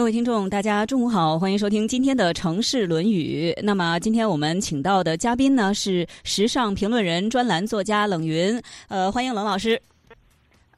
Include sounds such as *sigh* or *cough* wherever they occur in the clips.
各位听众，大家中午好，欢迎收听今天的《城市论语》。那么，今天我们请到的嘉宾呢是时尚评论人、专栏作家冷云。呃，欢迎冷老师。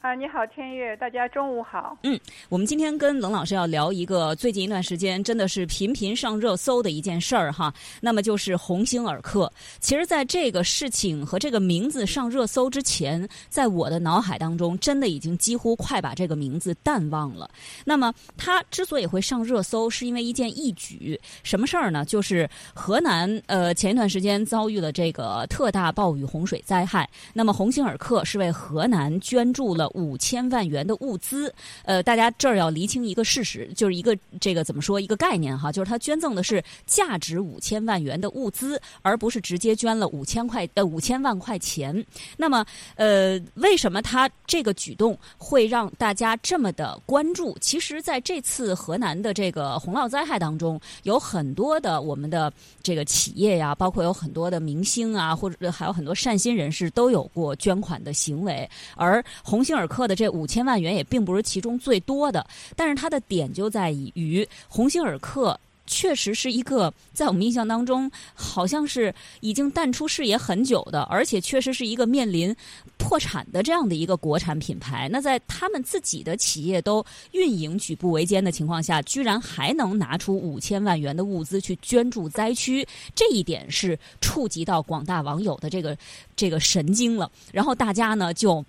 啊，你好，天悦，大家中午好。嗯，我们今天跟冷老师要聊一个最近一段时间真的是频频上热搜的一件事儿哈。那么就是鸿星尔克。其实，在这个事情和这个名字上热搜之前，在我的脑海当中，真的已经几乎快把这个名字淡忘了。那么，它之所以会上热搜，是因为一件义举。什么事儿呢？就是河南呃前一段时间遭遇了这个特大暴雨洪水灾害。那么，鸿星尔克是为河南捐助了。五千万元的物资，呃，大家这儿要厘清一个事实，就是一个这个怎么说一个概念哈，就是他捐赠的是价值五千万元的物资，而不是直接捐了五千块呃五千万块钱。那么，呃，为什么他这个举动会让大家这么的关注？其实，在这次河南的这个洪涝灾害当中，有很多的我们的这个企业呀，包括有很多的明星啊，或者还有很多善心人士都有过捐款的行为，而鸿星。尔克的这五千万元也并不是其中最多的，但是它的点就在于鸿星尔克确实是一个在我们印象当中好像是已经淡出视野很久的，而且确实是一个面临破产的这样的一个国产品牌。那在他们自己的企业都运营举步维艰的情况下，居然还能拿出五千万元的物资去捐助灾区，这一点是触及到广大网友的这个这个神经了。然后大家呢就。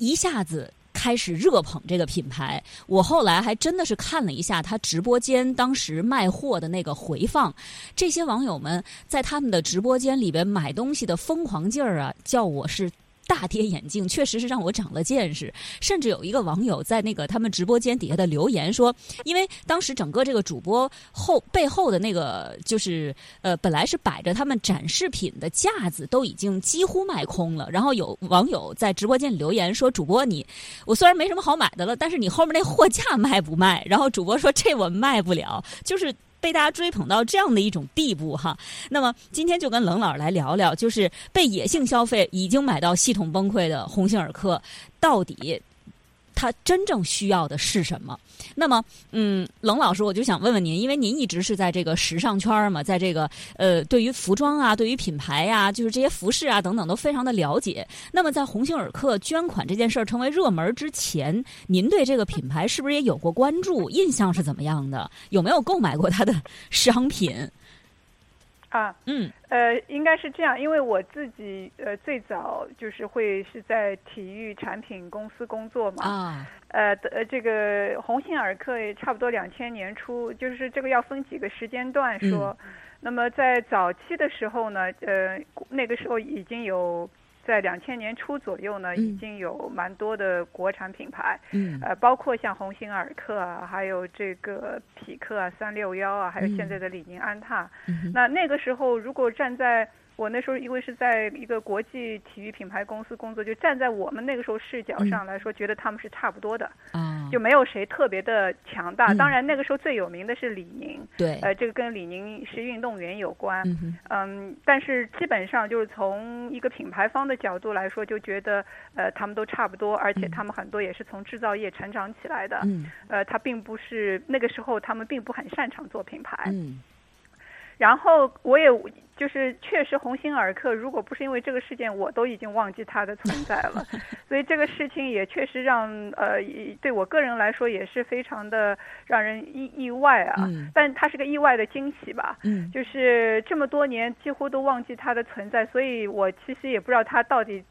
一下子开始热捧这个品牌，我后来还真的是看了一下他直播间当时卖货的那个回放，这些网友们在他们的直播间里边买东西的疯狂劲儿啊，叫我是。大跌眼镜，确实是让我长了见识。甚至有一个网友在那个他们直播间底下的留言说：“因为当时整个这个主播后背后的那个就是呃，本来是摆着他们展示品的架子都已经几乎卖空了。然后有网友在直播间留言说：‘主播你，我虽然没什么好买的了，但是你后面那货架卖不卖？’然后主播说：‘这我卖不了。’就是。”被大家追捧到这样的一种地步哈，那么今天就跟冷老来聊聊，就是被野性消费已经买到系统崩溃的鸿星尔克，到底。他真正需要的是什么？那么，嗯，冷老师，我就想问问您，因为您一直是在这个时尚圈嘛，在这个呃，对于服装啊，对于品牌呀，就是这些服饰啊等等，都非常的了解。那么，在鸿星尔克捐款这件事儿成为热门之前，您对这个品牌是不是也有过关注？印象是怎么样的？有没有购买过他的商品？啊，嗯，呃，应该是这样，因为我自己呃最早就是会是在体育产品公司工作嘛，啊，呃呃，这个鸿星尔克差不多两千年初，就是这个要分几个时间段说，那么在早期的时候呢，呃，那个时候已经有。在两千年初左右呢，已经有蛮多的国产品牌，呃，包括像鸿星尔克啊，还有这个匹克啊、三六幺啊，还有现在的李宁、安踏。嗯那那个时候，如果站在我那时候因为是在一个国际体育品牌公司工作，就站在我们那个时候视角上来说，觉得他们是差不多的，就没有谁特别的强大。当然那个时候最有名的是李宁，对，呃，这个跟李宁是运动员有关，嗯，但是基本上就是从一个品牌方的角度来说，就觉得呃他们都差不多，而且他们很多也是从制造业成长起来的，嗯。呃，他并不是那个时候他们并不很擅长做品牌。然后我也就是确实鸿星尔克，如果不是因为这个事件，我都已经忘记它的存在了。*laughs* 所以这个事情也确实让呃对我个人来说也是非常的让人意意外啊。但它是个意外的惊喜吧。嗯。就是这么多年几乎都忘记它的存在，所以我其实也不知道它到底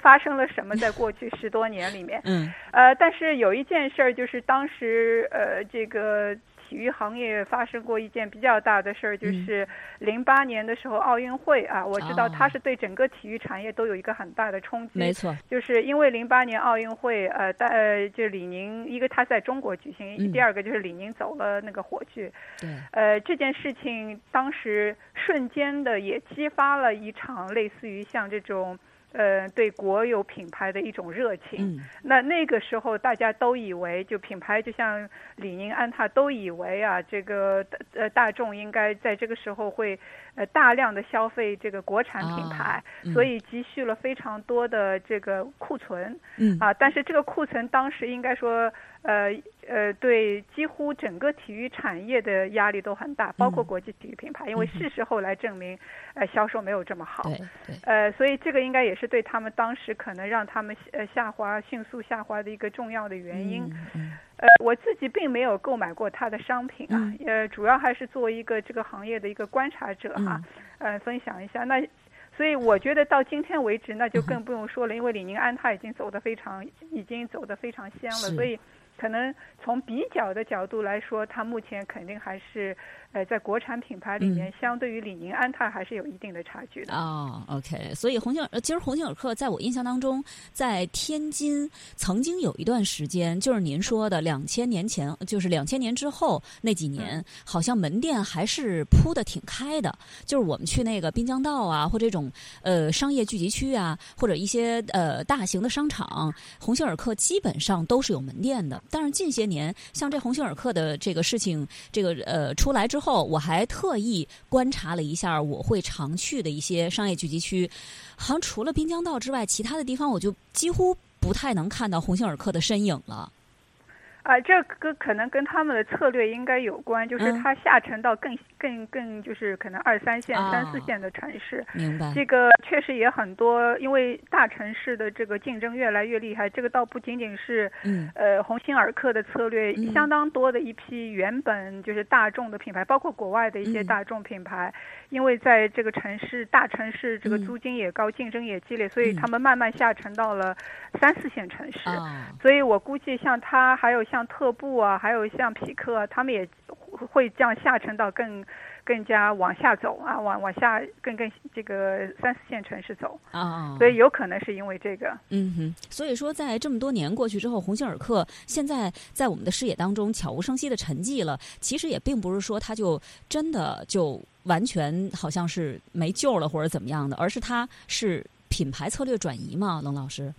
发生了什么在过去十多年里面。*laughs* 嗯。呃，但是有一件事儿就是当时呃这个。体育行业发生过一件比较大的事儿，就是零八年的时候奥运会啊，我知道它是对整个体育产业都有一个很大的冲击。没错，就是因为零八年奥运会，呃，呃，就李宁，一个他在中国举行，第二个就是李宁走了那个火炬。对。呃，这件事情当时瞬间的也激发了一场类似于像这种。呃，对国有品牌的一种热情。那那个时候，大家都以为，就品牌就像李宁、安踏，都以为啊，这个呃大众应该在这个时候会呃大量的消费这个国产品牌，所以积蓄了非常多的这个库存。嗯啊，但是这个库存当时应该说，呃呃，对几乎整个体育产业的压力都很大，包括国际体育品牌，因为事实后来证明，呃，销售没有这么好。呃，所以这个应该也是对他们当时可能让他们呃下滑、迅速下滑的一个重要的原因。嗯。呃，我自己并没有购买过他的商品啊，呃，主要还是作为一个这个行业的一个观察者哈，呃，分享一下那。所以我觉得到今天为止，那就更不用说了，因为李宁安踏已经走得非常，已经走得非常香了，所以可能从比较的角度来说，它目前肯定还是。呃，在国产品牌里面，相对于李宁、安踏还是有一定的差距的。哦，OK，所以鸿星尔，其实鸿星尔克在我印象当中，在天津曾经有一段时间，就是您说的两千年前，就是两千年之后那几年，好像门店还是铺的挺开的。就是我们去那个滨江道啊，或这种呃商业聚集区啊，或者一些呃大型的商场，鸿星尔克基本上都是有门店的。但是近些年，像这鸿星尔克的这个事情，这个呃出来之后。后，我还特意观察了一下我会常去的一些商业聚集区，好像除了滨江道之外，其他的地方我就几乎不太能看到鸿星尔克的身影了。啊，这个可能跟他们的策略应该有关，就是它下沉到更更更，就是可能二三线、三四线的城市。明白。这个确实也很多，因为大城市的这个竞争越来越厉害。这个倒不仅仅是，嗯呃，鸿星尔克的策略，相当多的一批原本就是大众的品牌，包括国外的一些大众品牌，因为在这个城市大城市，这个租金也高，竞争也激烈，所以他们慢慢下沉到了三四线城市。所以我估计像他还有像。像特步啊，还有像匹克，他们也会这样下沉到更更加往下走啊，往往下更更这个三四线城市走啊，所以有可能是因为这个。嗯哼，所以说在这么多年过去之后，鸿星尔克现在在我们的视野当中悄无声息的沉寂了。其实也并不是说它就真的就完全好像是没救了或者怎么样的，而是它是品牌策略转移嘛，冷老师。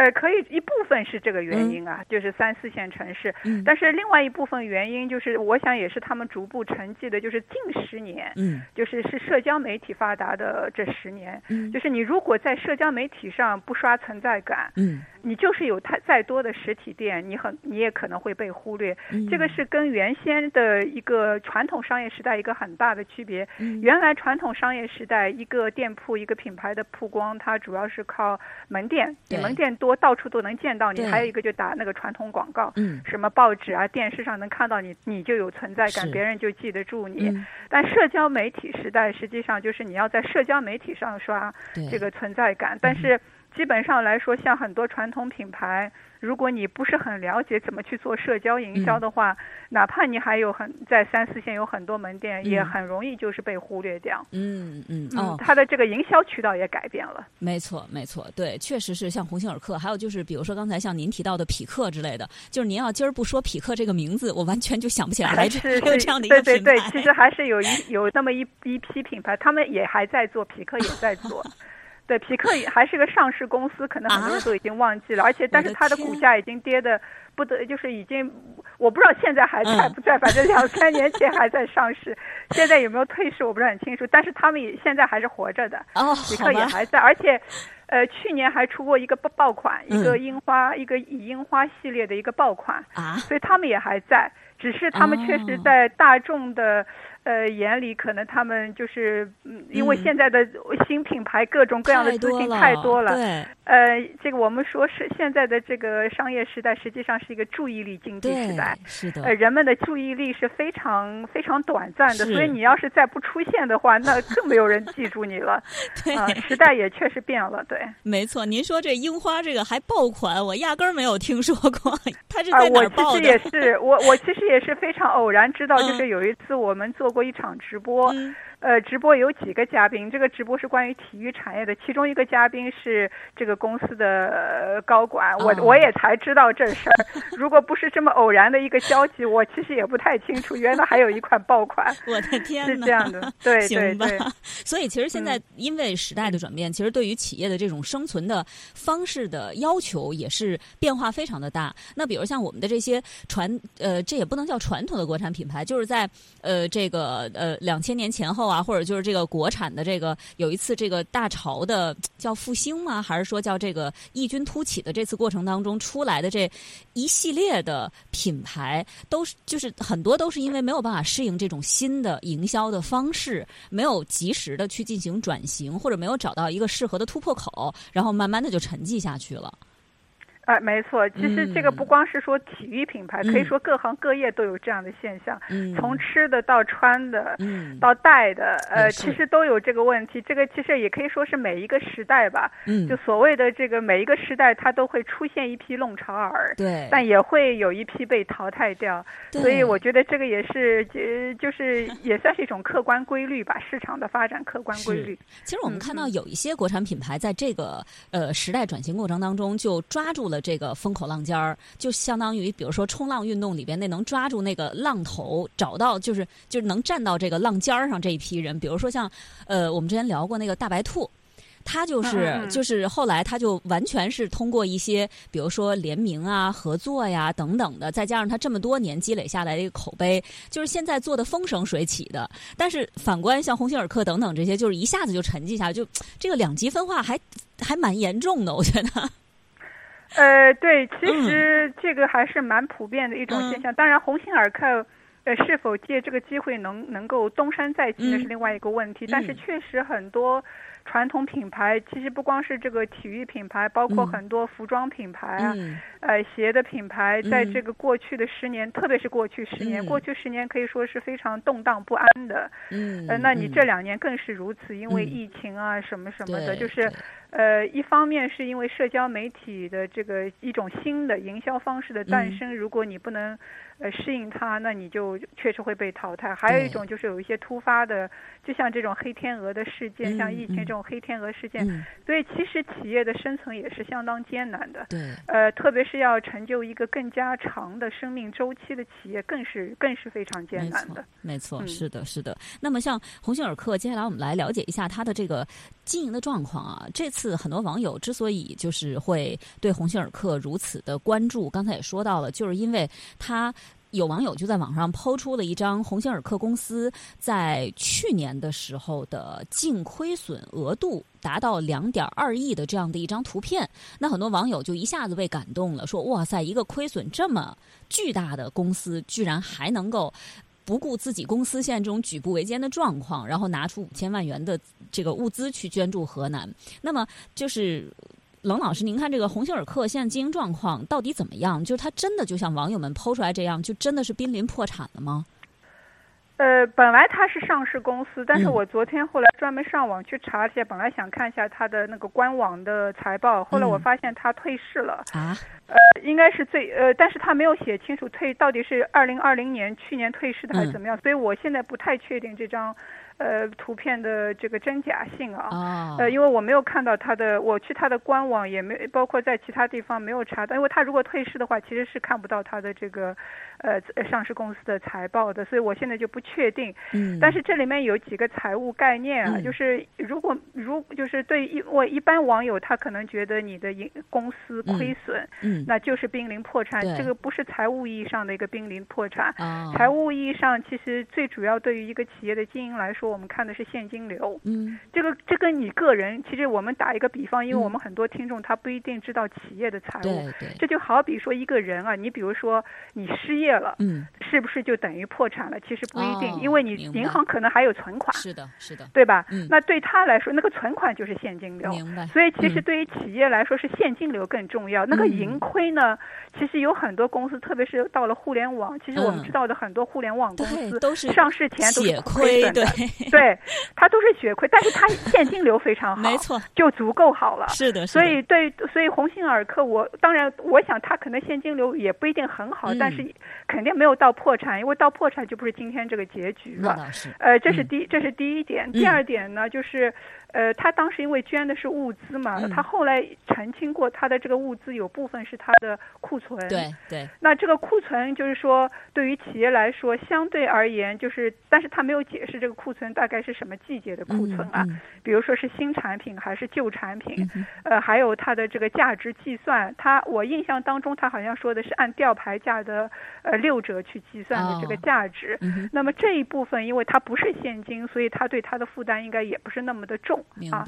呃，可以一部分是这个原因啊，就是三四线城市。嗯。但是另外一部分原因就是，我想也是他们逐步沉寂的，就是近十年。嗯。就是是社交媒体发达的这十年。嗯。就是你如果在社交媒体上不刷存在感。嗯。你就是有太再多的实体店，你很你也可能会被忽略。嗯。这个是跟原先的一个传统商业时代一个很大的区别。嗯。原来传统商业时代，一个店铺一个品牌的曝光，它主要是靠门店，你门店多。到处都能见到你，还有一个就打那个传统广告，什么报纸啊、电视上能看到你，你就有存在感，别人就记得住你。但社交媒体时代，实际上就是你要在社交媒体上刷这个存在感，但是基本上来说，像很多传统品牌。如果你不是很了解怎么去做社交营销的话，哪怕你还有很在三四线有很多门店，也很容易就是被忽略掉。嗯嗯哦，它的这个营销渠道也改变了。没错没错，对，确实是像鸿星尔克，还有就是比如说刚才像您提到的匹克之类的，就是您要今儿不说匹克这个名字，我完全就想不起来是有 *laughs* 这样的一个品牌。对对对，其实还是有一有那么一一批品牌，他们也还在做，匹克也在做。对，匹克还是个上市公司，可能很多人都已经忘记了，而且但是它的股价已经跌的不得，就是已经我不知道现在还在不在，反正两三年前还在上市，现在有没有退市我不是很清楚，但是他们也现在还是活着的，匹克也还在，而且呃去年还出过一个爆爆款，一个樱花一个以樱花系列的一个爆款啊，所以他们也还在，只是他们确实在大众的。呃，眼里可能他们就是，嗯，因为现在的新品牌各种各样的资金太多了，对，呃，这个我们说是现在的这个商业时代，实际上是一个注意力经济时代，是的，呃，人们的注意力是非常非常短暂的，所以你要是再不出现的话，那更没有人记住你了，*laughs* 对，时代也确实变了，对，没错，您说这樱花这个还爆款，我压根儿没有听说过，*laughs* 它是在哪爆的？我其实也是，我我其实也是非常偶然知道，*laughs* 就是有一次我们做。过一场直播。呃，直播有几个嘉宾，这个直播是关于体育产业的，其中一个嘉宾是这个公司的高管，我我也才知道这事儿。*laughs* 如果不是这么偶然的一个消息，我其实也不太清楚，原来还有一款爆款。*laughs* 我的天是这样的，对 *laughs* 对对。所以其实现在因为时代的转变，其实对于企业的这种生存的方式的要求也是变化非常的大。那比如像我们的这些传呃，这也不能叫传统的国产品牌，就是在呃这。个呃两千年前后啊，或者就是这个国产的这个有一次这个大潮的叫复兴吗？还是说叫这个异军突起的这次过程当中出来的这一系列的品牌，都是就是很多都是因为没有办法适应这种新的营销的方式，没有及时的去进行转型，或者没有找到一个适合的突破口，然后慢慢的就沉寂下去了。啊，没错，其实这个不光是说体育品牌，可以说各行各业都有这样的现象，嗯从吃的到穿的，嗯到戴的，呃，其实都有这个问题。这个其实也可以说是每一个时代吧，嗯就所谓的这个每一个时代，它都会出现一批弄潮儿，对，但也会有一批被淘汰掉。所以我觉得这个也是，呃，就是也算是一种客观规律吧，市场的发展客观规律。其实我们看到有一些国产品牌在这个呃时代转型过程当中，就抓住了。这个风口浪尖儿，就相当于比如说冲浪运动里边那能抓住那个浪头，找到就是就是能站到这个浪尖儿上这一批人。比如说像呃，我们之前聊过那个大白兔，他就是就是后来他就完全是通过一些比如说联名啊、合作呀等等的，再加上他这么多年积累下来的一个口碑，就是现在做的风生水起的。但是反观像鸿星尔克等等这些，就是一下子就沉寂下来，就这个两极分化还还蛮严重的，我觉得。呃，对，其实这个还是蛮普遍的一种现象。当然，鸿星尔克呃是否借这个机会能能够东山再起，那是另外一个问题。但是确实很多传统品牌，其实不光是这个体育品牌，包括很多服装品牌啊，呃鞋的品牌，在这个过去的十年，特别是过去十年，过去十年可以说是非常动荡不安的。嗯，呃，那你这两年更是如此，因为疫情啊什么什么的，就是。呃，一方面是因为社交媒体的这个一种新的营销方式的诞生，如果你不能呃适应它，那你就确实会被淘汰。还有一种就是有一些突发的，就像这种黑天鹅的事件，像疫情这种黑天鹅事件，所以其实企业的生存也是相当艰难的。对，呃，特别是要成就一个更加长的生命周期的企业，更是更是非常艰难的。没错，是的，是的。那么像鸿星尔克，接下来我们来了解一下它的这个经营的状况啊。这次。次很多网友之所以就是会对鸿星尔克如此的关注，刚才也说到了，就是因为他有网友就在网上抛出了一张鸿星尔克公司在去年的时候的净亏损额度达到两点二亿的这样的一张图片，那很多网友就一下子被感动了，说哇塞，一个亏损这么巨大的公司，居然还能够。不顾自己公司现在这种举步维艰的状况，然后拿出五千万元的这个物资去捐助河南。那么，就是冷老师，您看这个鸿星尔克现在经营状况到底怎么样？就是它真的就像网友们抛出来这样，就真的是濒临破产了吗？呃，本来它是上市公司，但是我昨天后来专门上网去查一下，本来想看一下它的那个官网的财报，后来我发现它退市了。啊？呃，应该是最呃，但是他没有写清楚退到底是二零二零年去年退市的还是怎么样，所以我现在不太确定这张。呃，图片的这个真假性啊，呃，因为我没有看到他的，我去他的官网也没，包括在其他地方没有查到，因为他如果退市的话，其实是看不到他的这个呃上市公司的财报的，所以我现在就不确定。嗯，但是这里面有几个财务概念啊，就是如果如就是对一我一般网友他可能觉得你的营公司亏损，嗯，那就是濒临破产，这个不是财务意义上的一个濒临破产，财务意义上其实最主要对于一个企业的经营来说。我们看的是现金流，嗯，这个这跟你个人，其实我们打一个比方，因为我们很多听众他不一定知道企业的财务，对对，这就好比说一个人啊，你比如说你失业了，嗯，是不是就等于破产了？其实不一定，因为你银行可能还有存款，是的，是的，对吧？那对他来说，那个存款就是现金流，明白。所以其实对于企业来说，是现金流更重要。那个盈亏呢，其实有很多公司，特别是到了互联网，其实我们知道的很多互联网公司都是上市前都是亏损的。*laughs* 对，它都是血亏，但是它现金流非常好，没错，就足够好了。是的，所以对，所以鸿星尔克，我当然我想它可能现金流也不一定很好，但是肯定没有到破产，因为到破产就不是今天这个结局了。是，呃，这是第这是第一点，第二点呢就是。呃，他当时因为捐的是物资嘛，他后来澄清过，他的这个物资有部分是他的库存。对对。那这个库存就是说，对于企业来说，相对而言就是，但是他没有解释这个库存存大概是什么季节的库存啊？比如说是新产品还是旧产品？呃，还有它的这个价值计算，它我印象当中，它好像说的是按吊牌价的呃六折去计算的这个价值。那么这一部分，因为它不是现金，所以它对它的负担应该也不是那么的重啊。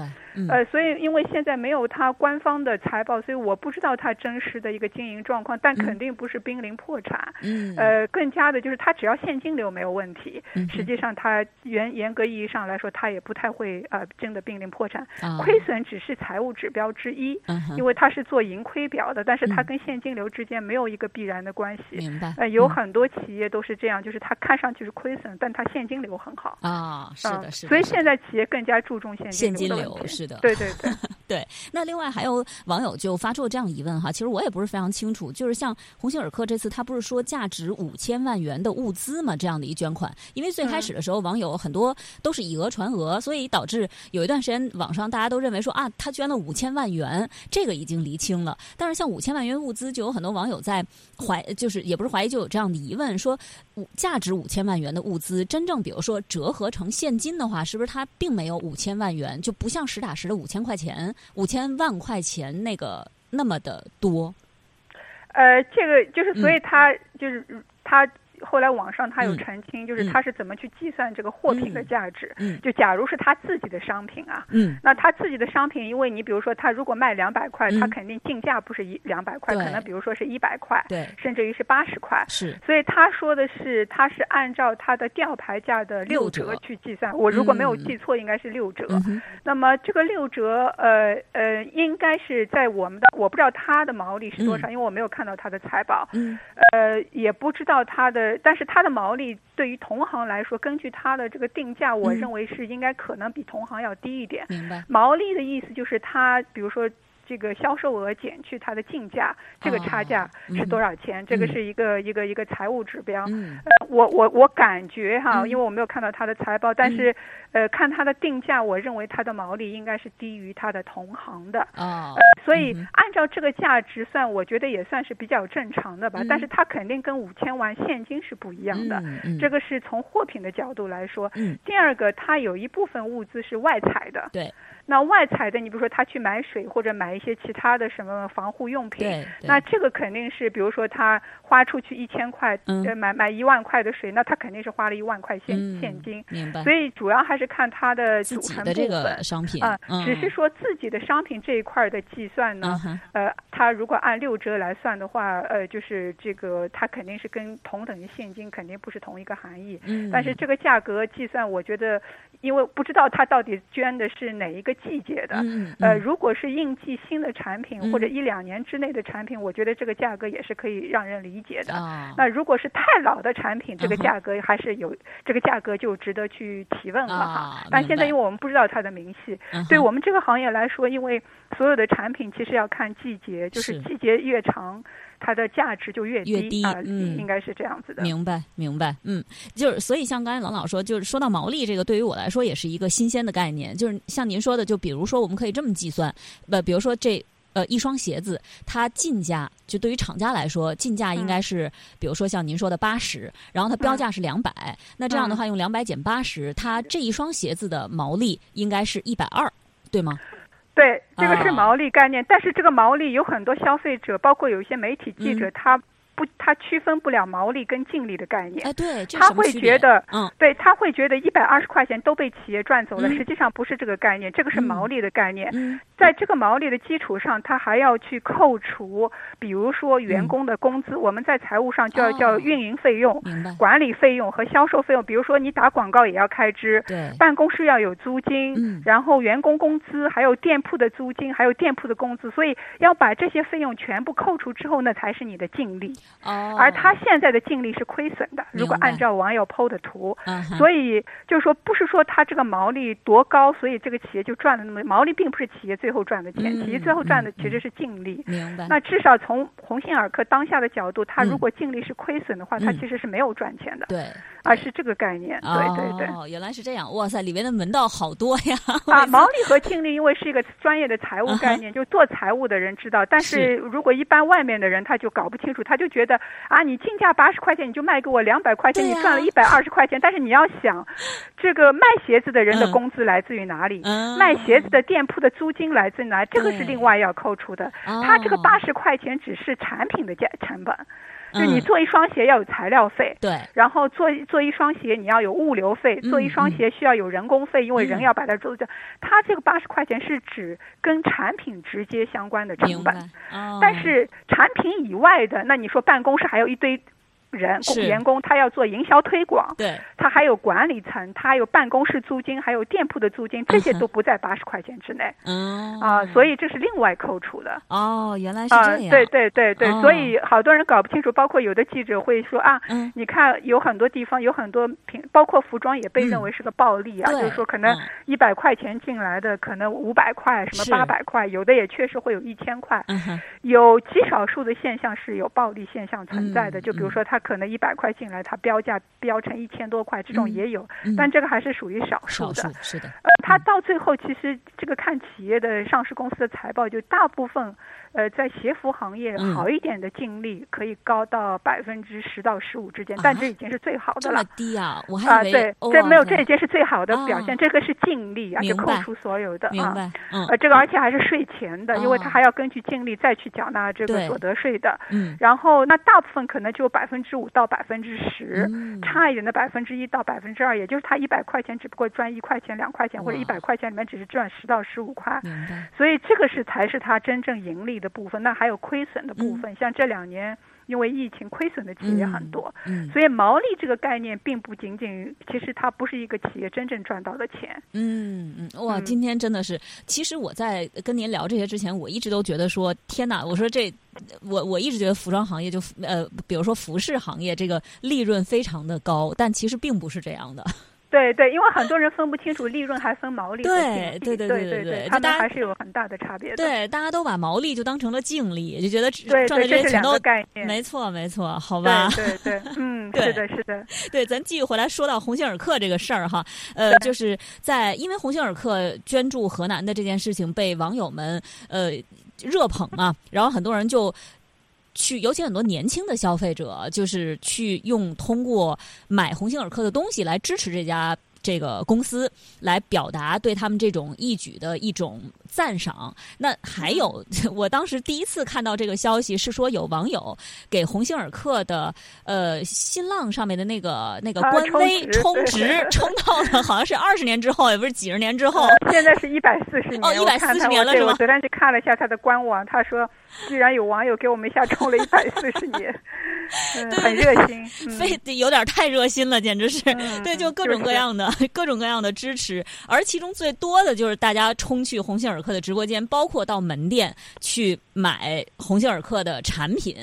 呃，所以因为现在没有它官方的财报，所以我不知道它真实的一个经营状况，但肯定不是濒临破产。嗯。呃，更加的就是它只要现金流没有问题，实际上它严严格意义上来说，它也不太会呃真的濒临破产。亏损只是财务指标之一，因为它是做盈亏表的，但是它跟现金流之间没有一个必然的关系。明白。呃，有很多企业都是这样，就是它看上去是亏损，但它现金流很好。啊，是的，是的。所以现在企业更加注重现金流。现金流是的。对对对对。那另外还有网友就发出了这样疑问哈，其实我也不是非常清楚，就是像鸿星尔克这次他不是说价值五千万元的物资嘛，这样的一捐款，因为最开始的时候网友很多都是以讹传讹，所以导致有一段时间网上大家都认为说啊，他捐了五千万元，这个已经厘清了。但是像五千万元物资，就有很多网友在怀，就是也不是怀疑，就有这样的疑问，说五价值五千万元的物资，真正比如说折合成现金的话，是不是它并没有五千万元，就不像实打实的五千块钱、五千万块钱那个那么的多？呃，这个就是，所以他就是他。后来网上他有澄清，就是他是怎么去计算这个货品的价值。嗯，就假如是他自己的商品啊，嗯，那他自己的商品，因为你比如说他如果卖两百块，他肯定进价不是一两百块，可能比如说是一百块，对，甚至于是八十块。是，所以他说的是他是按照他的吊牌价的六折去计算。我如果没有记错，应该是六折。那么这个六折，呃呃，应该是在我们的我不知道他的毛利是多少，因为我没有看到他的财报。嗯，呃，也不知道他的。但是它的毛利对于同行来说，根据它的这个定价，我认为是应该可能比同行要低一点。明白。毛利的意思就是它，比如说。这个销售额减去它的进价，这个差价是多少钱？这个是一个一个一个财务指标。呃，我我我感觉哈，因为我没有看到它的财报，但是呃，看它的定价，我认为它的毛利应该是低于它的同行的。啊，所以按照这个价值算，我觉得也算是比较正常的吧。但是它肯定跟五千万现金是不一样的。这个是从货品的角度来说。第二个，它有一部分物资是外采的。对。那外采的，你比如说他去买水或者买一些其他的什么防护用品，那这个肯定是，比如说他花出去一千块，呃，买买一万块的水，那他肯定是花了一万块现现金。明白。所以主要还是看他的组成部分商品啊，只是说自己的商品这一块的计算呢，呃，他如果按六折来算的话，呃，就是这个他肯定是跟同等于现金肯定不是同一个含义。嗯。但是这个价格计算，我觉得。因为不知道他到底捐的是哪一个季节的，呃，如果是应季新的产品或者一两年之内的产品，我觉得这个价格也是可以让人理解的。那如果是太老的产品，这个价格还是有这个价格就值得去提问了哈。但现在因为我们不知道它的明细，对我们这个行业来说，因为所有的产品其实要看季节，就是。季节越长。它的价值就越低啊，嗯，应该是这样子的。明白，明白，嗯，就是所以像刚才郎老说，就是说到毛利这个，对于我来说也是一个新鲜的概念。就是像您说的，就比如说我们可以这么计算，呃，比如说这呃一双鞋子，它进价就对于厂家来说，进价应该是，比如说像您说的八十，然后它标价是两百，那这样的话用两百减八十，它这一双鞋子的毛利应该是一百二，对吗？对，这个是毛利概念，但是这个毛利有很多消费者，包括有一些媒体记者，他。不，他区分不了毛利跟净利的概念。哎，对，他会觉得，嗯，对他会觉得一百二十块钱都被企业赚走了，实际上不是这个概念，这个是毛利的概念。嗯，在这个毛利的基础上，他还要去扣除，比如说员工的工资，我们在财务上就要叫运营费用、管理费用和销售费用。比如说你打广告也要开支，对，办公室要有租金，然后员工工资，还有店铺的租金，还有店铺的工资，所以要把这些费用全部扣除之后，那才是你的净利。哦，而他现在的净利是亏损的。如果按照网友 PO 的图，所以就是说，不是说他这个毛利多高，所以这个企业就赚了那么毛利，并不是企业最后赚的钱，企业最后赚的其实是净利。明白。那至少从鸿星尔克当下的角度，他如果净利是亏损的话，他其实是没有赚钱的。对。啊，是这个概念，对对对，哦，原来是这样，哇塞，里面的门道好多呀！*laughs* 啊，毛利和净利因为是一个专业的财务概念，就做财务的人知道，但是如果一般外面的人他就搞不清楚，他就觉得啊，你进价八十块钱，你就卖给我两百块钱，你赚了一百二十块钱，但是你要想，*laughs* 这个卖鞋子的人的工资来自于哪里？卖鞋子的店铺的租金来自于哪里？这个是另外要扣除的，他这个八十块钱只是产品的价成本。就你做一双鞋要有材料费，对，然后做做一双鞋你要有物流费，做一双鞋需要有人工费，因为人要把它做掉，它这个八十块钱是指跟产品直接相关的成本，但是产品以外的，那你说办公室还有一堆。人工员工他要做营销推广，对，他还有管理层，他还有办公室租金，还有店铺的租金，这些都不在八十块钱之内。嗯啊，所以这是另外扣除的。哦，原来是这样。对对对对，所以好多人搞不清楚，包括有的记者会说啊，你看有很多地方有很多品，包括服装也被认为是个暴利啊，就是说可能一百块钱进来的，可能五百块，什么八百块，有的也确实会有一千块。有极少数的现象是有暴利现象存在的，就比如说他。可能一百块进来，它标价标成一千多块，这种也有，但这个还是属于少数的。是的，呃，它到最后其实这个看企业的上市公司的财报，就大部分。呃，在鞋服行业好一点的净利可以高到百分之十到十五之间，但这已经是最好的了。这么低啊？我还以为对，这没有，这已经是最好的表现。这个是净利啊，就扣除所有的啊。呃，这个而且还是税前的，因为它还要根据净利再去缴纳这个所得税的。嗯。然后那大部分可能就百分之五到百分之十，差一点的百分之一到百分之二，也就是他一百块钱只不过赚一块钱、两块钱，或者一百块钱里面只是赚十到十五块。所以这个是才是他真正盈利的部分。那还有。亏损的部分，像这两年因为疫情亏损的企业很多，所以毛利这个概念并不仅仅，其实它不是一个企业真正赚到的钱。嗯嗯，哇，今天真的是，其实我在跟您聊这些之前，我一直都觉得说，天哪，我说这，我我一直觉得服装行业就呃，比如说服饰行业这个利润非常的高，但其实并不是这样的。对对，因为很多人分不清楚利润还分毛利。对对对对对对，他们还是有很大的差别的。对，大家都把毛利就当成了净利，就觉得赚的这些钱都概念。没错没错，好吧。对对，嗯，*laughs* 是的是的。对，咱继续回来说到鸿星尔克这个事儿哈，呃，就是在因为鸿星尔克捐助河南的这件事情被网友们呃热捧嘛，然后很多人就。去，尤其很多年轻的消费者，就是去用通过买鸿星尔克的东西来支持这家。这个公司来表达对他们这种义举的一种赞赏。那还有，*laughs* 我当时第一次看到这个消息是说，有网友给鸿星尔克的呃新浪上面的那个那个官微充值，*laughs* 充到了好像是二十年之后，也不是几十年之后。现在是一百四十年哦，一百四十年了是吗？我昨天去看了一下他的官网，他说居然有网友给我们一下充了一百四十年，*laughs* 很热心，非有点太热心了，简直是对，就各种各样的。各种各样的支持，而其中最多的就是大家冲去鸿星尔克的直播间，包括到门店去买鸿星尔克的产品。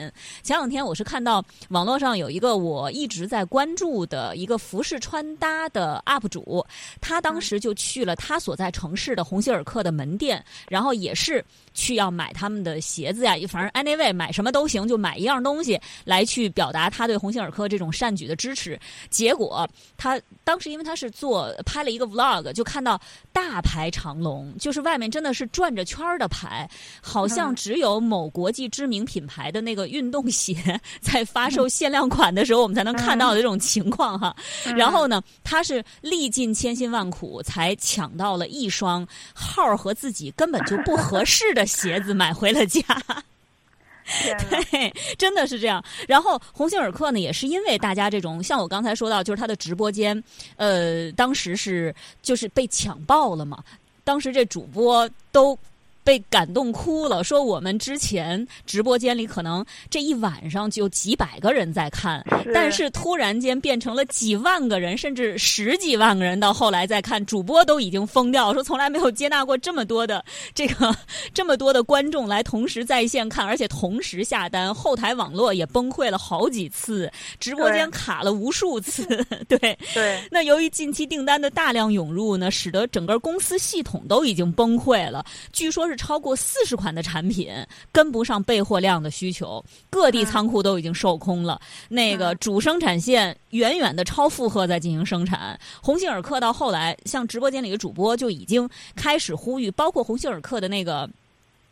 前两天我是看到网络上有一个我一直在关注的一个服饰穿搭的 UP 主，他当时就去了他所在城市的鸿星尔克的门店，然后也是去要买他们的鞋子呀，反正 anyway 买什么都行，就买一样东西来去表达他对鸿星尔克这种善举的支持。结果他当时因为他是。做拍了一个 vlog，就看到大排长龙，就是外面真的是转着圈的排，好像只有某国际知名品牌的那个运动鞋 *laughs* 在发售限量款的时候，我们才能看到的这种情况哈。然后呢，他是历尽千辛万苦才抢到了一双号和自己根本就不合适的鞋子，买回了家。*laughs* 对，真的是这样。然后鸿星尔克呢，也是因为大家这种，像我刚才说到，就是他的直播间，呃，当时是就是被抢爆了嘛，当时这主播都。被感动哭了，说我们之前直播间里可能这一晚上就几百个人在看，但是突然间变成了几万个人，甚至十几万个人。到后来再看，主播都已经疯掉，说从来没有接纳过这么多的这个 *laughs* 这么多的观众来同时在线看，而且同时下单，后台网络也崩溃了好几次，直播间卡了无数次。*laughs* 对对，那由于近期订单的大量涌入呢，使得整个公司系统都已经崩溃了，据说是。超过四十款的产品跟不上备货量的需求，各地仓库都已经售空了。那个主生产线远远的超负荷在进行生产。鸿星尔克到后来，像直播间里的主播就已经开始呼吁，包括鸿星尔克的那个。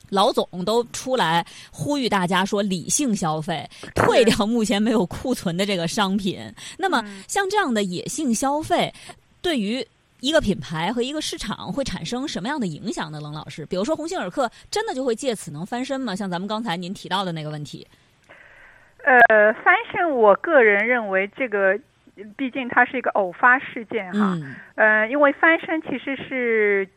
老总都出来呼吁大家说理性消费，退掉目前没有库存的这个商品。那么像这样的野性消费，对于一个品牌和一个市场会产生什么样的影响呢？冷老师，比如说鸿星尔克真的就会借此能翻身吗？像咱们刚才您提到的那个问题。呃，翻身，我个人认为这个毕竟它是一个偶发事件哈。呃，因为翻身其实是。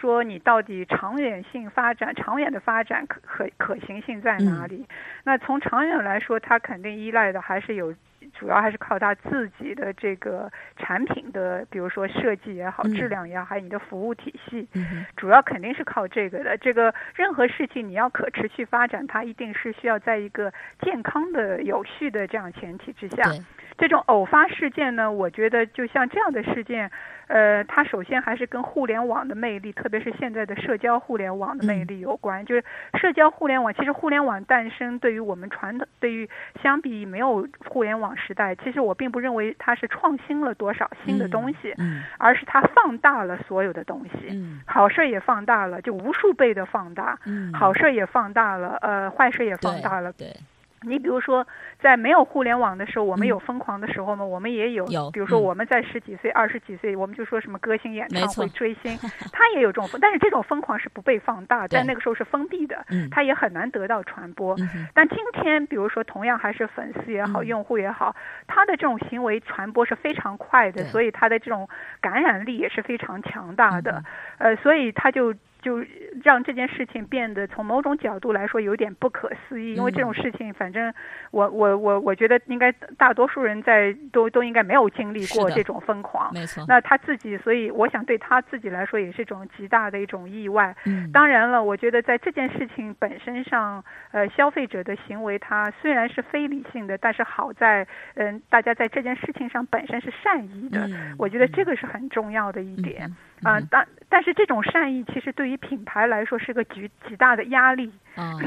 说你到底长远性发展、长远的发展可可可行性在哪里？那从长远来说，它肯定依赖的还是有，主要还是靠他自己的这个产品的，比如说设计也好、质量也好，还有你的服务体系，主要肯定是靠这个的。这个任何事情你要可持续发展，它一定是需要在一个健康的、有序的这样前提之下。这种偶发事件呢，我觉得就像这样的事件。呃，它首先还是跟互联网的魅力，特别是现在的社交互联网的魅力有关。就是社交互联网，其实互联网诞生对于我们传统，对于相比没有互联网时代，其实我并不认为它是创新了多少新的东西，而是它放大了所有的东西，好事也放大了，就无数倍的放大，好事也放大了，呃，坏事也放大了。对。你比如说，在没有互联网的时候，我们有疯狂的时候吗？我们也有。有。比如说，我们在十几岁、二十几岁，我们就说什么歌星演唱会、追星，*laughs* 他也有这种疯，但是这种疯狂是不被放大，在那个时候是封闭的，他也很难得到传播。但今天，比如说，同样还是粉丝也好，用户也好，他的这种行为传播是非常快的，所以他的这种感染力也是非常强大的。呃，所以他就。就让这件事情变得从某种角度来说有点不可思议，因为这种事情，反正我我我我觉得应该大多数人在都都应该没有经历过这种疯狂。没错。那他自己，所以我想对他自己来说也是一种极大的一种意外。嗯。当然了，我觉得在这件事情本身上，呃，消费者的行为他虽然是非理性的，但是好在嗯，大家在这件事情上本身是善意的。嗯。我觉得这个是很重要的一点。啊，但但是这种善意其实对于品牌来说是个极极大的压力，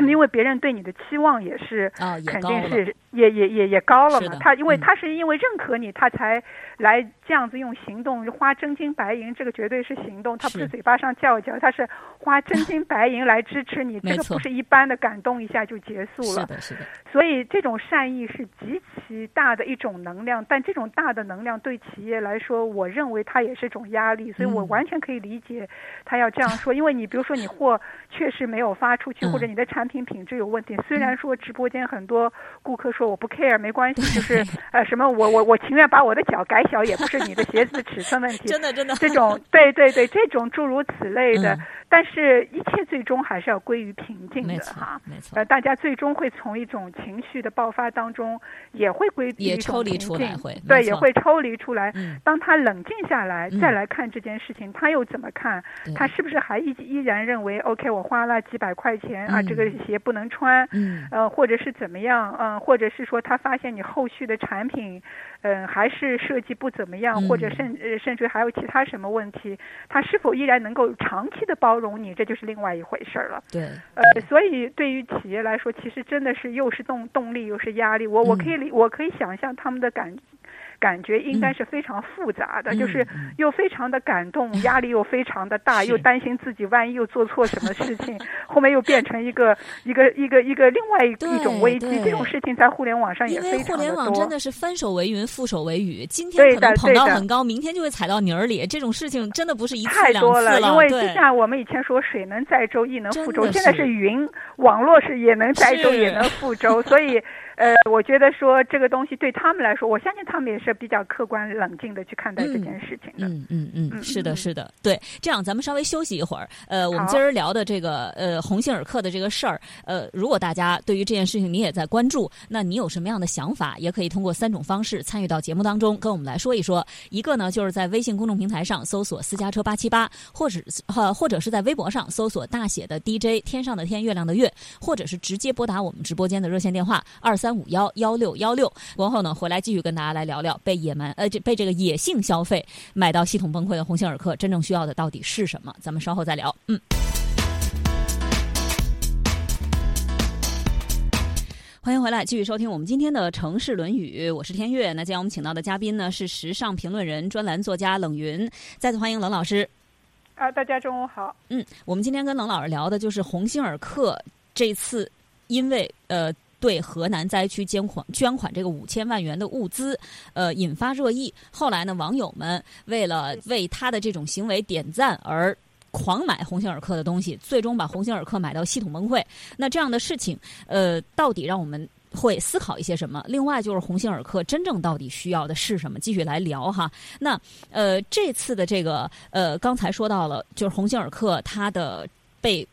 因为别人对你的期望也是肯定是也也也也高了嘛。他因为他是因为认可你，他才来这样子用行动花真金白银，这个绝对是行动，他不是嘴巴上叫一叫，他是花真金白银来支持你，这个不是一般的感动一下就结束了。是的，是的。所以这种善意是极其大的一种能量，但这种大的能量对企业来说，我认为它也是一种压力，所以我完。完全可以理解，他要这样说，*laughs* 因为你比如说你货确实没有发出去，或者你的产品品质有问题。*laughs* 虽然说直播间很多顾客说我不 care，没关系，就是 *laughs* 呃什么我我我情愿把我的脚改小，也不是你的鞋子尺寸问题。*laughs* 真的真的，这种对对对，这种诸如此类的。但是，一切最终还是要归于平静的哈。没错，呃，大家最终会从一种情绪的爆发当中，也会归于也抽离出来，会对，也会抽离出来。当他冷静下来，再来看这件事情，他又怎么看？他是不是还依依然认为，OK，我花了几百块钱啊，这个鞋不能穿？嗯，呃，或者是怎么样？嗯，或者是说他发现你后续的产品。嗯，还是设计不怎么样，或者甚呃甚至还有其他什么问题，他是否依然能够长期的包容你，这就是另外一回事了。对，呃，所以对于企业来说，其实真的是又是动动力又是压力。我我可以理，我可以想象他们的感。感觉应该是非常复杂的，就是又非常的感动，*laughs* 压力又非常的大，又担心自己万一又做错什么事情，后面又变成一个一个一个一个另外一一种危机。这种事情在互联网上也非常的多。互联网真的是翻手为云，覆手为雨，今天可能捧到很高，明天就会踩到泥儿里。这种事情真的不是一次太多了，因为就像我们以前说，水能载舟，亦能覆舟，现在是云，网络是也能载舟，也能覆舟，所以。呃，我觉得说这个东西对他们来说，我相信他们也是比较客观冷静的去看待这件事情的。嗯嗯嗯，是的，是的，对。这样，咱们稍微休息一会儿。呃，我们今儿聊的这个呃鸿星尔克的这个事儿，呃，如果大家对于这件事情你也在关注，那你有什么样的想法，也可以通过三种方式参与到节目当中，跟我们来说一说。一个呢，就是在微信公众平台上搜索“私家车八七八”，或者呃，或者是在微博上搜索大写的 DJ 天上的天月亮的月，或者是直接拨打我们直播间的热线电话二。三五幺幺六幺六。过后呢，回来继续跟大家来聊聊被野蛮呃这被这个野性消费买到系统崩溃的鸿星尔克真正需要的到底是什么？咱们稍后再聊。嗯。欢迎回来，继续收听我们今天的《城市论语》，我是天悦。那今天我们请到的嘉宾呢是时尚评论人、专栏作家冷云。再次欢迎冷老师。啊，大家中午好。嗯，我们今天跟冷老师聊的就是鸿星尔克这次因为呃对河南灾区捐款捐款这个五千万元的物资，呃引发热议。后来呢，网友们为了为他的这种行为点赞而。狂买鸿星尔克的东西，最终把鸿星尔克买到系统崩溃。那这样的事情，呃，到底让我们会思考一些什么？另外，就是鸿星尔克真正到底需要的是什么？继续来聊哈。那呃，这次的这个呃，刚才说到了，就是鸿星尔克它的被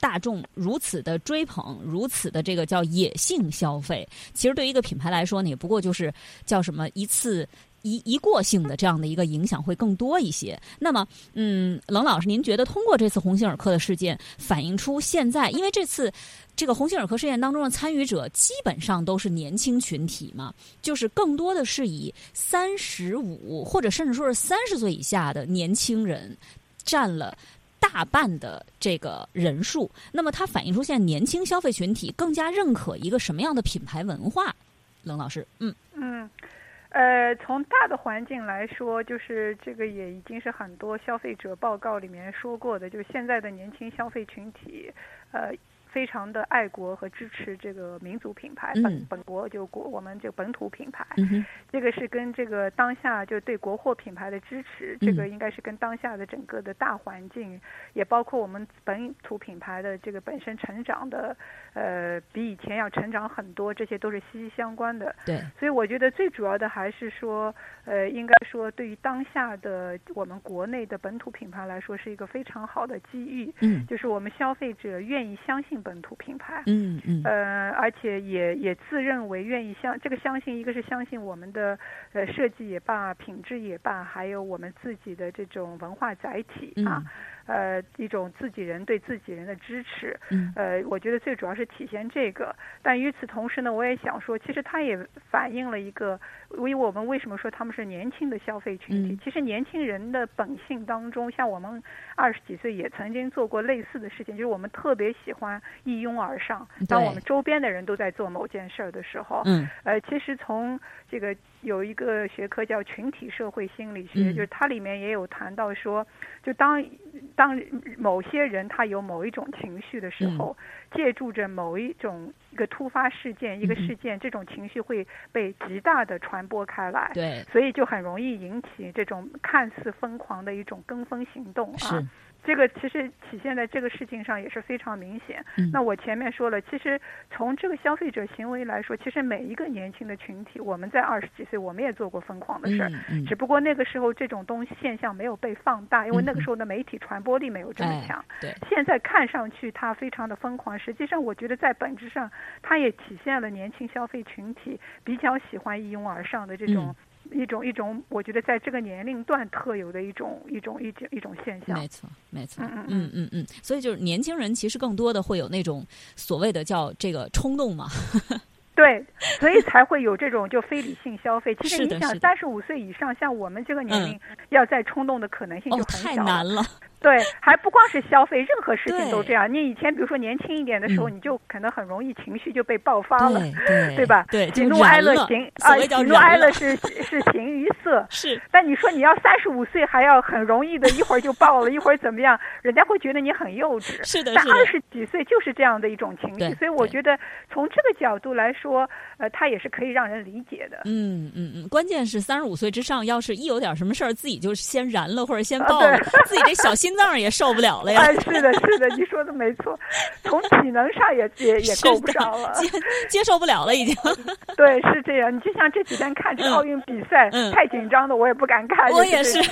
大众如此的追捧，如此的这个叫野性消费。其实对于一个品牌来说呢，也不过就是叫什么一次。一一过性的这样的一个影响会更多一些。那么，嗯，冷老师，您觉得通过这次鸿星尔克的事件，反映出现在，因为这次这个鸿星尔克事件当中的参与者基本上都是年轻群体嘛，就是更多的是以三十五或者甚至说是三十岁以下的年轻人占了大半的这个人数。那么，它反映出现在年轻消费群体更加认可一个什么样的品牌文化？冷老师，嗯嗯。呃，从大的环境来说，就是这个也已经是很多消费者报告里面说过的，就是现在的年轻消费群体，呃。非常的爱国和支持这个民族品牌，本本国就国我们就本土品牌，这个是跟这个当下就对国货品牌的支持，这个应该是跟当下的整个的大环境，也包括我们本土品牌的这个本身成长的，呃，比以前要成长很多，这些都是息息相关的。对，所以我觉得最主要的还是说，呃，应该说对于当下的我们国内的本土品牌来说，是一个非常好的机遇。嗯，就是我们消费者愿意相信。本土品牌，嗯嗯，呃，而且也也自认为愿意相这个相信，一个是相信我们的呃设计也罢，品质也罢，还有我们自己的这种文化载体啊。呃，一种自己人对自己人的支持，呃，我觉得最主要是体现这个。但与此同时呢，我也想说，其实它也反映了一个，因为我们为什么说他们是年轻的消费群体？其实年轻人的本性当中，像我们二十几岁也曾经做过类似的事情，就是我们特别喜欢一拥而上。当我们周边的人都在做某件事儿的时候，嗯，呃，其实从这个有一个学科叫群体社会心理学，就是它里面也有谈到说，就当。当某些人他有某一种情绪的时候，借助着某一种一个突发事件、一个事件，这种情绪会被极大的传播开来，对，所以就很容易引起这种看似疯狂的一种跟风行动啊。这个其实体现在这个事情上也是非常明显。那我前面说了，其实从这个消费者行为来说，其实每一个年轻的群体，我们在二十几岁，我们也做过疯狂的事儿，只不过那个时候这种东西现象没有被放大，因为那个时候的媒体传播力没有这么强。对，现在看上去它非常的疯狂，实际上我觉得在本质上，它也体现了年轻消费群体比较喜欢一拥而上的这种。一种一种，我觉得在这个年龄段特有的一种一种一种一种现象。没错，没错。嗯嗯嗯嗯。所以就是年轻人其实更多的会有那种所谓的叫这个冲动嘛。*laughs* 对，所以才会有这种就非理性消费。其实你想，三十五岁以上，像我们这个年龄，要再冲动的可能性就很小。太难了。*laughs* 对，还不光是消费，任何事情都这样。你以前比如说年轻一点的时候，你就可能很容易情绪就被爆发了，对吧？对，喜怒哀乐形啊，喜怒哀乐是是形于色。是。但你说你要三十五岁还要很容易的，一会儿就爆了，一会儿怎么样？人家会觉得你很幼稚。是的，但二十几岁就是这样的一种情绪，所以我觉得从这个角度来说，呃，它也是可以让人理解的。嗯嗯嗯，关键是三十五岁之上，要是一有点什么事儿，自己就先燃了或者先爆了，自己这小心。心脏也受不了了呀！哎是的，是的，你说的没错，从体能上也也 *laughs* 也够不着了，接接受不了了，已经。*laughs* 对，是这样。你就像这几天看这个奥运比赛，太紧张的我也不敢看。我也是。*laughs*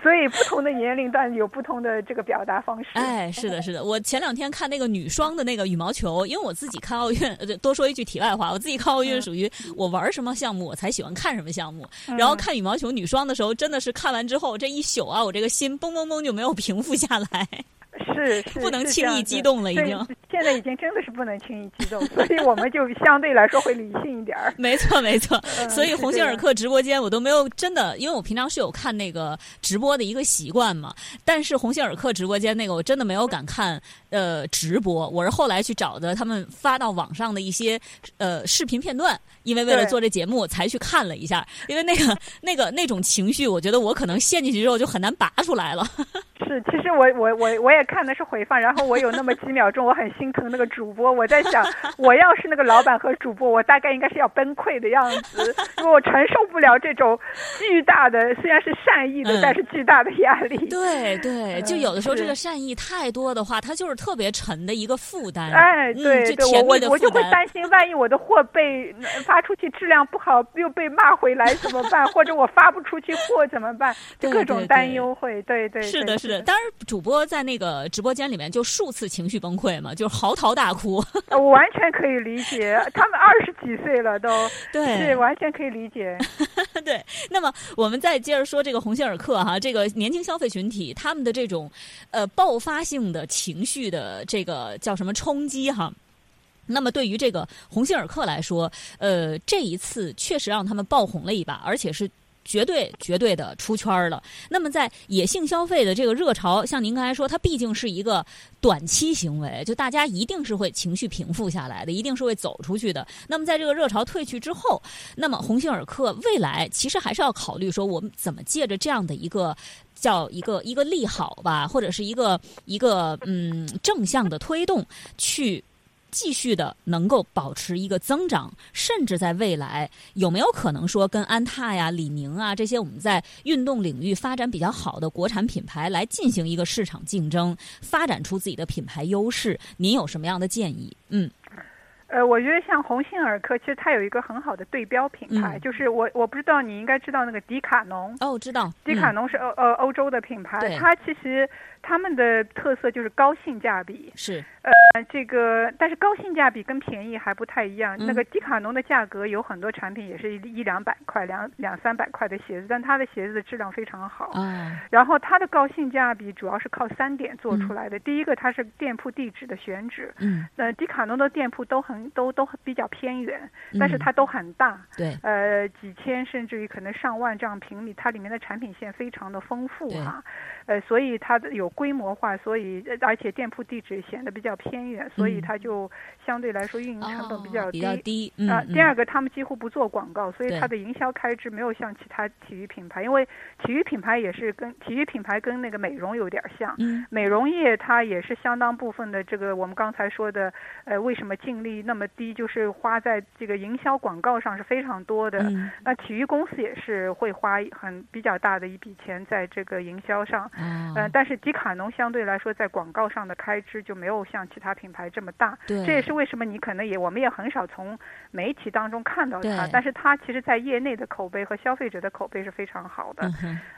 所以，不同的年龄段有不同的这个表达方式。哎，是的，是的。我前两天看那个女双的那个羽毛球，因为我自己看奥运，多说一句题外话，我自己看奥运属于我玩什么项目我才喜欢看什么项目。然后看羽毛球女双的时候，真的是看完之后这一宿啊，我这个心嘣嘣嘣就没有平复下来。是不能轻易激动了，已经。现在已经真的是不能轻易激动，所以我们就 *laughs* 相对来说会理性一点儿。没错，没错。所以鸿星尔克直播间我都没有真的，因为我平常是有看那个直播的一个习惯嘛。但是鸿星尔克直播间那个我真的没有敢看呃直播，我是后来去找的他们发到网上的一些呃视频片段，因为为了做这节目才去看了一下。因为那个那个那种情绪，我觉得我可能陷进去之后就很难拔出来了。*laughs* 是，其实我我我我也看的是回放，然后我有那么几秒钟我很心疼那个主播，我在想，我要是那个老板和主播，我大概应该是要崩溃的样子，因为我承受不了这种巨大的，虽然是善意的，但是巨大的压力。对对，就有的时候这个善意太多的话，它就是特别沉的一个负担。哎，对对，我我我就会担心，万一我的货被发出去质量不好，又被骂回来怎么办？或者我发不出去货怎么办？就各种担忧会，对对。是的，是的。当然，主播在那个直播间里面就数次情绪崩溃嘛，就是嚎啕大哭。*laughs* 我完全可以理解，他们二十几岁了都，*laughs* 对，是完全可以理解。*laughs* 对，那么我们再接着说这个鸿星尔克哈，这个年轻消费群体他们的这种呃爆发性的情绪的这个叫什么冲击哈？那么对于这个鸿星尔克来说，呃，这一次确实让他们爆红了一把，而且是。绝对绝对的出圈了。那么在野性消费的这个热潮，像您刚才说，它毕竟是一个短期行为，就大家一定是会情绪平复下来的，一定是会走出去的。那么在这个热潮退去之后，那么鸿星尔克未来其实还是要考虑说，我们怎么借着这样的一个叫一个一个利好吧，或者是一个一个嗯正向的推动去。继续的能够保持一个增长，甚至在未来有没有可能说跟安踏呀、李宁啊这些我们在运动领域发展比较好的国产品牌来进行一个市场竞争，发展出自己的品牌优势？您有什么样的建议？嗯。呃，我觉得像鸿星尔克，其实它有一个很好的对标品牌，就是我我不知道你应该知道那个迪卡侬哦，知道迪卡侬是欧呃欧洲的品牌，它其实他们的特色就是高性价比是呃这个，但是高性价比跟便宜还不太一样。那个迪卡侬的价格有很多产品也是一两百块两两三百块的鞋子，但它的鞋子的质量非常好。啊，然后它的高性价比主要是靠三点做出来的。第一个，它是店铺地址的选址，嗯，呃，迪卡侬的店铺都很。都都比较偏远，但是它都很大，对，呃，几千甚至于可能上万这样平米，它里面的产品线非常的丰富哈，呃，所以它的有规模化，所以而且店铺地址显得比较偏远，所以它就相对来说运营成本比较低，比较低啊。第二个，他们几乎不做广告，所以它的营销开支没有像其他体育品牌，因为体育品牌也是跟体育品牌跟那个美容有点像，美容业它也是相当部分的这个我们刚才说的，呃，为什么净利？那么低就是花在这个营销广告上是非常多的。那体育公司也是会花很比较大的一笔钱在这个营销上。嗯，但是迪卡侬相对来说在广告上的开支就没有像其他品牌这么大。对，这也是为什么你可能也我们也很少从媒体当中看到它。但是它其实在业内的口碑和消费者的口碑是非常好的。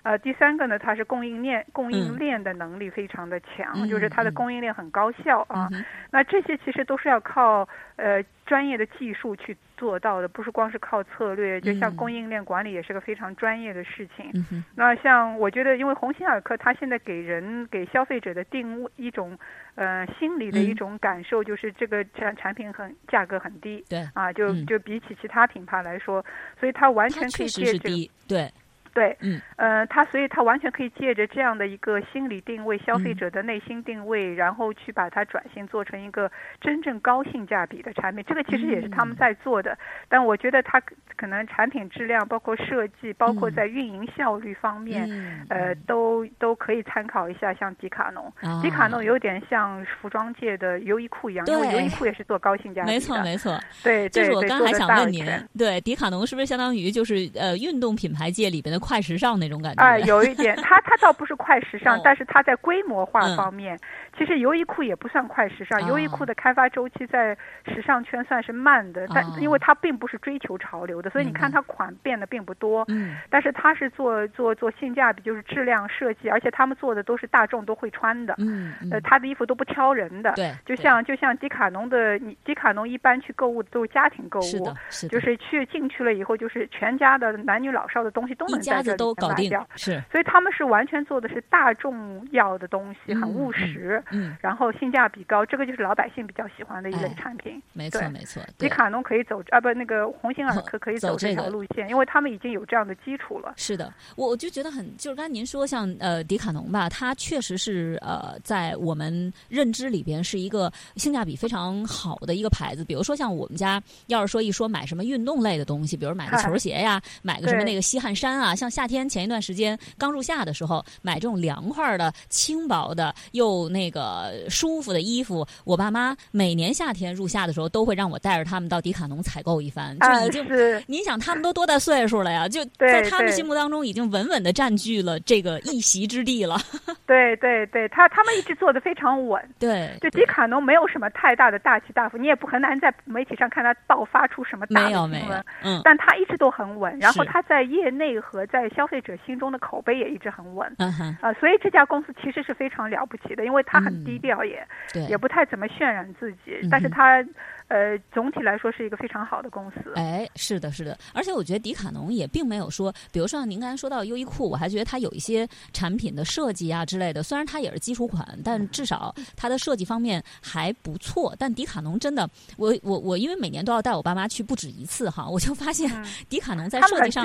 呃，第三个呢，它是供应链供应链的能力非常的强，就是它的供应链很高效啊。那这些其实都是要靠。呃，专业的技术去做到的，不是光是靠策略。就像供应链管理也是个非常专业的事情。那像我觉得，因为鸿星尔克，它现在给人给消费者的定位一种，呃，心理的一种感受，就是这个产产品很价格很低。对。啊，就就比起其他品牌来说，所以它完全可以借这个对。对，嗯，呃，他所以他完全可以借着这样的一个心理定位、消费者的内心定位，然后去把它转型做成一个真正高性价比的产品。这个其实也是他们在做的，但我觉得他可能产品质量、包括设计、包括在运营效率方面，呃，都都可以参考一下，像迪卡侬。迪卡侬有点像服装界的优衣库一样，因为优衣库也是做高性价比的。没错，没错。对，就是我刚还想问您，对，迪卡侬是不是相当于就是呃运动品牌界里边的？快时尚那种感觉，哎，有一点，*laughs* 它它倒不是快时尚，但是它在规模化方面，其实优衣库也不算快时尚。优衣库的开发周期在时尚圈算是慢的，但因为它并不是追求潮流的，所以你看它款变得并不多。嗯，但是它是做做做性价比，就是质量设计，而且他们做的都是大众都会穿的。嗯，呃，他的衣服都不挑人的。对，就像就像迪卡侬的，你迪卡侬一般去购物都是家庭购物，是的，是的，就是去进去了以后，就是全家的男女老少的东西都能。家子都搞定，是。所以他们是完全做的是大众要的东西，很务实，嗯，然后性价比高，这个就是老百姓比较喜欢的一类产品。没错，没错。迪卡侬可以走啊，不，那个鸿星尔克可以走这条路线，因为他们已经有这样的基础了。是的，我我就觉得很，就是刚才您说像呃迪卡侬吧，它确实是呃在我们认知里边是一个性价比非常好的一个牌子。比如说像我们家要是说一说买什么运动类的东西，比如买个球鞋呀，买个什么那个吸汗衫啊，像夏天前一段时间刚入夏的时候，买这种凉快的、轻薄的又那个舒服的衣服，我爸妈每年夏天入夏的时候都会让我带着他们到迪卡侬采购一番，就已经，您想他们都多大岁数了呀？就在他们心目当中已经稳稳的占据了这个一席之地了。*laughs* 对对对，他他们一直做的非常稳。对，就迪卡侬没有什么太大的大起大伏，你也不很难在媒体上看他爆发出什么大新闻。嗯，但他一直都很稳，然后他在业内和在消费者心中的口碑也一直很稳。嗯哼，啊，所以这家公司其实是非常了不起的，因为他很低调，也也不太怎么渲染自己，但是他。呃，总体来说是一个非常好的公司。哎，是的，是的，而且我觉得迪卡侬也并没有说，比如说您刚才说到优衣库，我还觉得它有一些产品的设计啊之类的，虽然它也是基础款，但至少它的设计方面还不错。但迪卡侬真的，我我我，因为每年都要带我爸妈去不止一次哈，我就发现迪卡侬在设计上，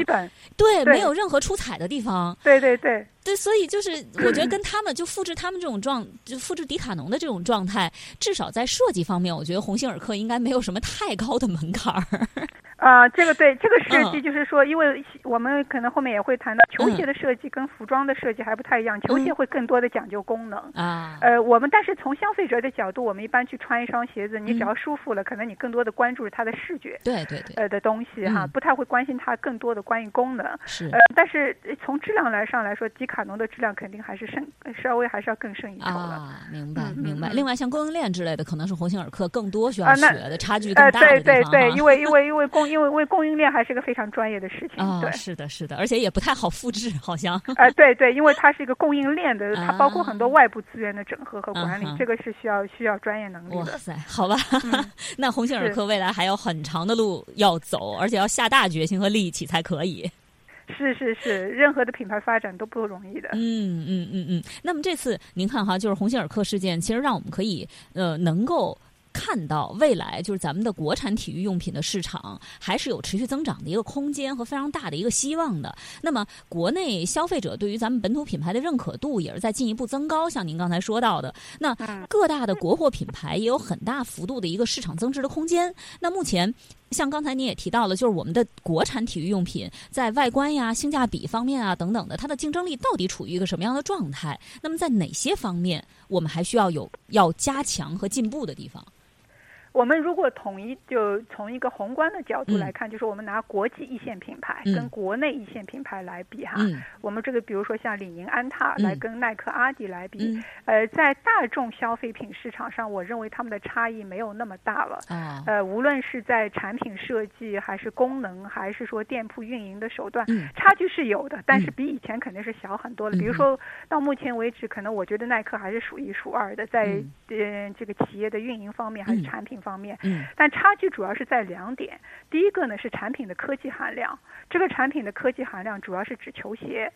对，没有任何出彩的地方。对对对。对，所以就是 *clears throat* 我觉得跟他们就复制他们这种状，就复制迪卡侬的这种状态，至少在设计方面，我觉得鸿星尔克应该没有什么太高的门槛儿。啊，这个对，这个设计就是说，因为我们可能后面也会谈到球鞋的设计跟服装的设计还不太一样，球鞋会更多的讲究功能啊。呃，我们但是从消费者的角度，我们一般去穿一双鞋子，你只要舒服了，可能你更多的关注是它的视觉，对对对，呃的东西哈，不太会关心它更多的关于功能。是，呃，但是从质量来上来说，迪卡侬的质量肯定还是胜，稍微还是要更胜一筹的。啊，明白明白。另外像供应链之类的，可能是鸿星尔克更多需要学的，差距更大的地方。对对对，因为因为因为供因为为供应链。还是个非常专业的事情，对，是的，是的，而且也不太好复制，好像。*laughs* 呃，对对，因为它是一个供应链的，它包括很多外部资源的整合和管理，这个是需要需要专业能力的。哇塞，好吧，那鸿星尔克未来还有很长的路要走，而且要下大决心和力气才可以。是是是，任何的品牌发展都不容易的。嗯嗯嗯嗯。那么这次您看哈，就是鸿星尔克事件，其实让我们可以呃能够。看到未来就是咱们的国产体育用品的市场还是有持续增长的一个空间和非常大的一个希望的。那么，国内消费者对于咱们本土品牌的认可度也是在进一步增高。像您刚才说到的，那各大的国货品牌也有很大幅度的一个市场增值的空间。那目前，像刚才您也提到了，就是我们的国产体育用品在外观呀、性价比方面啊等等的，它的竞争力到底处于一个什么样的状态？那么，在哪些方面我们还需要有要加强和进步的地方？我们如果统一就从一个宏观的角度来看，就是我们拿国际一线品牌跟国内一线品牌来比哈，我们这个比如说像李宁、安踏来跟耐克、阿迪来比，呃，在大众消费品市场上，我认为他们的差异没有那么大了。呃，无论是在产品设计，还是功能，还是说店铺运营的手段，差距是有的，但是比以前肯定是小很多了。比如说到目前为止，可能我觉得耐克还是数一数二的，在呃这个企业的运营方面还是产品。方面，嗯，但差距主要是在两点。第一个呢是产品的科技含量，这个产品的科技含量主要是指球鞋，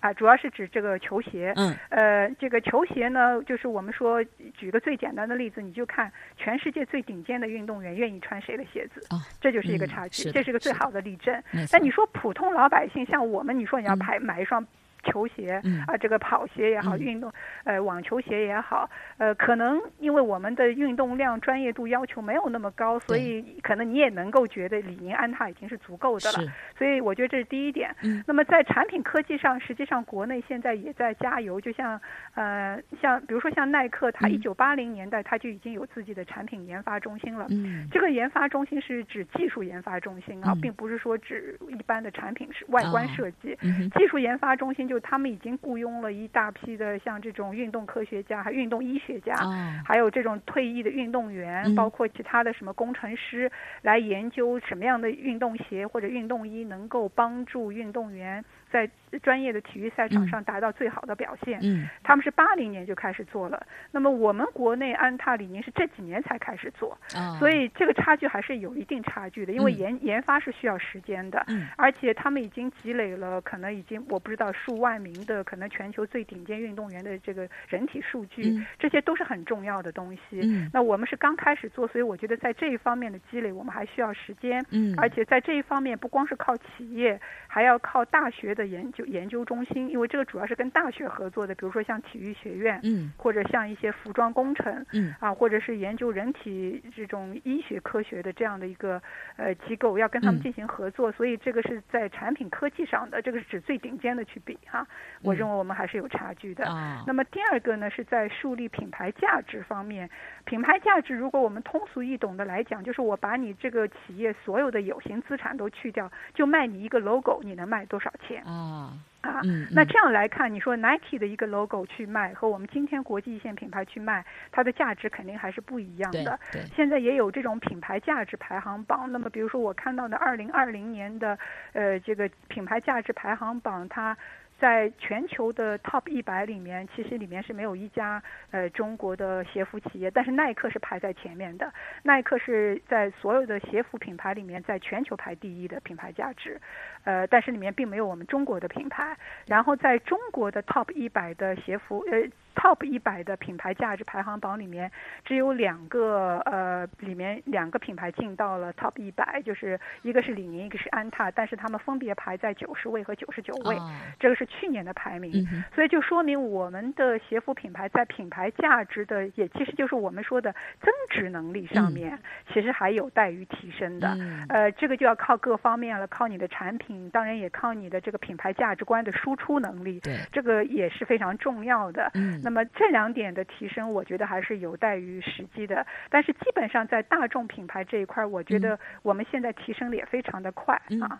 啊，主要是指这个球鞋。嗯，呃，这个球鞋呢，就是我们说举个最简单的例子，你就看全世界最顶尖的运动员愿意穿谁的鞋子，啊，这就是一个差距，这是个最好的例证。但你说普通老百姓像我们，你说你要排买一双。球鞋啊，这个跑鞋也好，运动呃网球鞋也好，呃，可能因为我们的运动量专业度要求没有那么高，所以可能你也能够觉得李宁、安踏已经是足够的了。所以我觉得这是第一点。那么在产品科技上，实际上国内现在也在加油。就像呃，像比如说像耐克，它一九八零年代它就已经有自己的产品研发中心了。嗯，这个研发中心是指技术研发中心啊，并不是说指一般的产品是外观设计。技术研发中心就。就他们已经雇佣了一大批的像这种运动科学家、还运动医学家，哦还有这种退役的运动员，嗯。包括其他的什么工程师，来研究什么样的运动鞋或者运动衣能够帮助运动员在专业的体育赛场嗯。上达到最好的表现。嗯。他们是八零年就开始做了，那么我们国内安踏、李宁是这几年才开始做，啊，所以这个差距还是有一定差距的，因为嗯。研研发是需要时间的，嗯。而且他们已经积累了可能已经我不知道数万名的可能全球最顶尖运动员的这个人体数据，嗯。这些都是很重要的东西。嗯。那我们是刚开始做，所以我觉得在这一方面的积累，我们还需要时间。嗯，而且在这一方面，不光是靠企业，还要靠大学的研究研究中心，因为这个主要是跟大学合作的，比如说像体育学院，嗯或者像一些服装工程，嗯啊，或者是研究人体这种医学科学的这样的一个呃机构，要跟他们嗯进行合作，所以这个是在产品科技上的，这个是指最顶尖的去比哈、我嗯认为我们还是有差距的。啊，那么第二个呢，是在树立品牌价值方面。品牌价值，如果我们通俗易懂的来讲，就是我把你这个企业所有的有形资产都去掉，就卖你一个 logo，你能卖多少钱啊，啊？嗯，嗯那这样来看，你说 Nike 的一个 logo 去卖，和我们今天国际一线品牌去卖，它的价值肯定还是不一样对的。对，现在也有这种品牌价值排行榜。那么，比如说我看到的二零二零年的呃这个品牌价值排行榜，它在全球的 top 一百里面，其实里面是没有一家呃中国的鞋服企业，但是耐克是排在前面的。耐克是在所有的鞋服品牌里面，在全球排第一的品牌价值，呃，但是里面并没有我们中国的品牌。然后在中国的 top 一百的鞋服呃 top 一百的品牌价值排行榜里面，只有两个呃，里面两个品牌进到了 top 一百，就是一个是李宁，一个是安踏，但是他们分别排在九十位和九十九位，啊这个是去年的排名。嗯所以就说明我们的鞋服品牌在品牌价值的，也其实就是我们说的增值能力上面，其实还有待于提升的。嗯呃，这个就要靠各方面了，靠你的产品，当然也靠你的这个品牌价值观的输出能力，对，这个也是非常重要的。嗯那么这两点的提升，我觉得还是有待于时机的。但是基本上在大众品牌这一块儿，我觉得我们现在提升的也非常的快嗯啊。嗯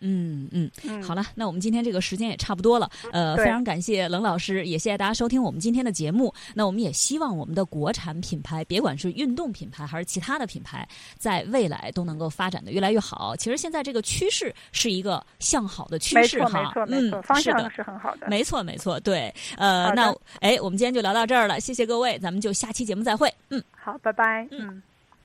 嗯，嗯，好了，那我们今天这个时间也差不多了，呃，非常感谢冷老师，也谢谢大家收听我们今天的节目。那我们也希望我们的国产品牌，别管是运动品牌还是其他的品牌，在未来都能够发展的越来越好。其实现在这个趋势是一个向好的趋，势哈，没错，没错，嗯，方向是很好的。没错，没错，对，呃那哎，我们今天就聊到这儿了，谢谢各位，咱们就下期节目再会，嗯。好，拜拜。嗯嗯